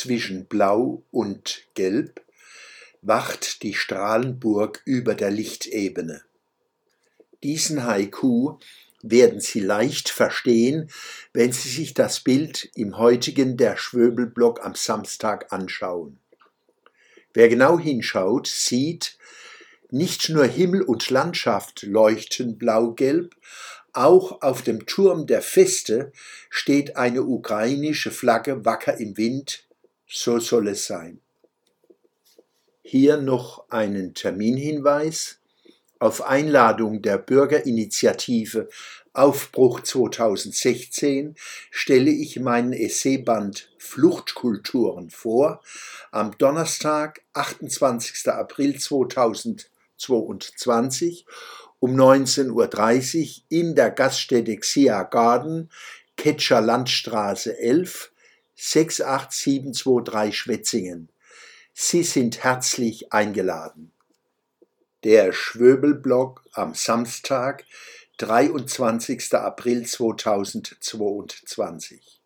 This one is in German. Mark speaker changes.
Speaker 1: zwischen Blau und Gelb wacht die Strahlenburg über der Lichtebene. Diesen Haiku werden Sie leicht verstehen, wenn Sie sich das Bild im heutigen Der Schwöbelblock am Samstag anschauen. Wer genau hinschaut, sieht, nicht nur Himmel und Landschaft leuchten blau-gelb, auch auf dem Turm der Feste steht eine ukrainische Flagge wacker im Wind, so soll es sein. Hier noch einen Terminhinweis. Auf Einladung der Bürgerinitiative Aufbruch 2016 stelle ich meinen Essayband Fluchtkulturen vor am Donnerstag, 28. April 2022 um 19.30 Uhr in der Gaststätte Xia Garden, Ketscher Landstraße 11, 68723 Schwetzingen. Sie sind herzlich eingeladen. Der Schwöbelblock am Samstag, 23. April 2022.